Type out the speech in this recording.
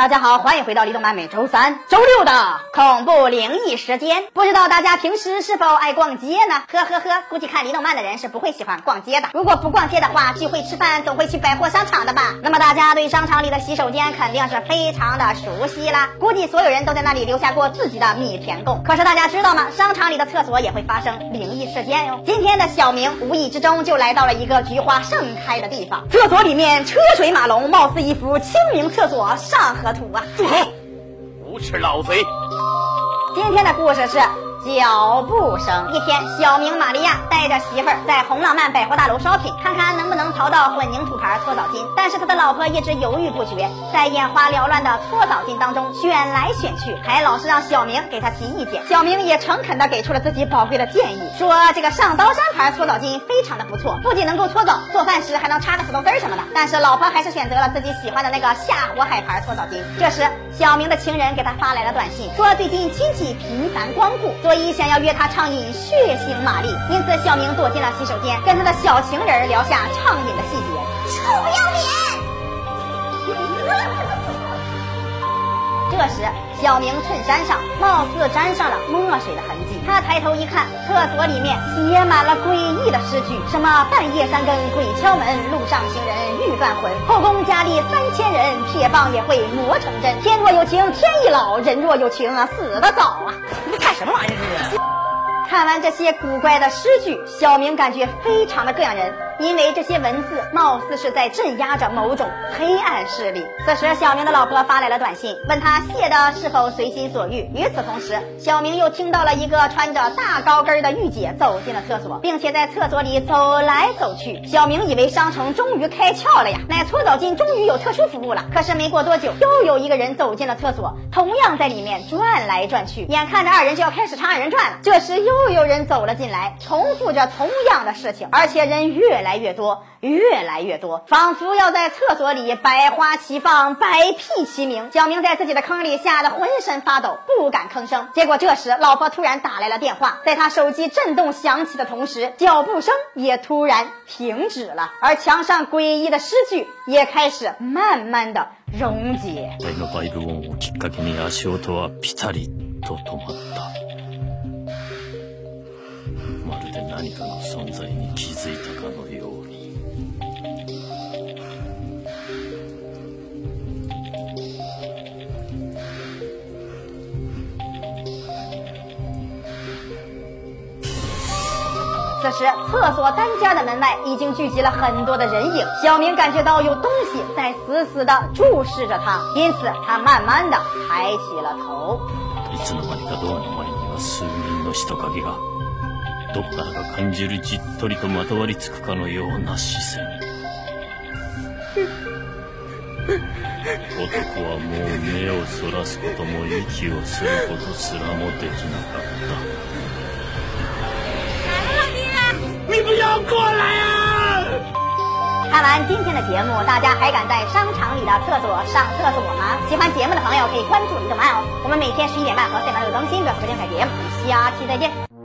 大家好，欢迎回到李动漫每周三、周六的恐怖灵异时间。不知道大家平时是否爱逛街呢？呵呵呵，估计看李动漫的人是不会喜欢逛街的。如果不逛街的话，聚会吃饭总会去百货商场的吧？那么大家对商场里的洗手间肯定是非常的熟悉啦。估计所有人都在那里留下过自己的米田共。可是大家知道吗？商场里的厕所也会发生灵异事件哟。今天的小明无意之中就来到了一个菊花盛开的地方，厕所里面车水马龙，貌似一幅清明厕所上河住口！无耻老贼！今天的故事是脚步声。一天，小明玛利亚带着媳妇儿在红浪漫百货大楼 shopping，看看能不能淘到混凝土牌搓澡巾。但是他的老婆一直犹豫不决，在眼花缭乱的搓澡巾当中选来选去，还老是让小明给他提意见。小明也诚恳地给出了自己宝贵的建议，说这个上刀山牌搓澡巾非常的不错，不仅能够搓澡，做饭时还能插个石头丝什么的。但是老婆还是选择了自己喜欢的那个下火海牌搓澡巾。这时，小明的情人给他发来了短信，说最近亲戚频繁光顾，所以想要约他畅饮血腥玛丽。因此，小明躲进了洗手间，跟他的小情人聊下畅饮的细节。臭不要脸！这时，小明衬衫上貌似沾上了墨水的痕迹。他抬头一看，厕所里面写满了诡异的诗句，什么“半夜三更鬼敲门，路上行人欲断魂”，后宫佳丽三千人，铁棒也会磨成针。天若有情天亦老，人若有情啊死得早啊！什么玩意儿这是？看完这些古怪的诗句，小明感觉非常的膈应人，因为这些文字貌似是在镇压着某种黑暗势力。此时，小明的老婆发来了短信，问他写的是否随心所欲。与此同时，小明又听到了一个穿着大高跟的御姐走进了厕所，并且在厕所里走来走去。小明以为商城终于开窍了呀，买搓澡巾终于有特殊服务了。可是没过多久，又有一个人走进了厕所，同样在里面转来转去。眼看着二人就要开始唱二人转了，这时又又有人走了进来，重复着同样的事情，而且人越来越多，越来越多，仿佛要在厕所里百花齐放，百屁齐鸣。小明在自己的坑里吓得浑身发抖，不敢吭声。结果这时，老婆突然打来了电话，在他手机震动响起的同时，脚步声也突然停止了，而墙上诡异的诗句也开始慢慢的溶解。何かの存在に気づいたかのように此时，厕所单间的门外已经聚集了很多的人影。小明感觉到有东西在死死地注视着他，因此他慢慢地抬起了头。いつの間にかドアの前には数人の人影が どこからか感じるじっとりとまとわりつくかのような視線男はもう目をそらすことも息をすることすらもできなかった你不要过来啊！看完今天的节目，大家还敢在商场里的厕所上厕所吗？喜欢节目的朋友可以关注李动漫哦。我们每天十一点半和四点半有更新，不要错过精彩节目。下期再见。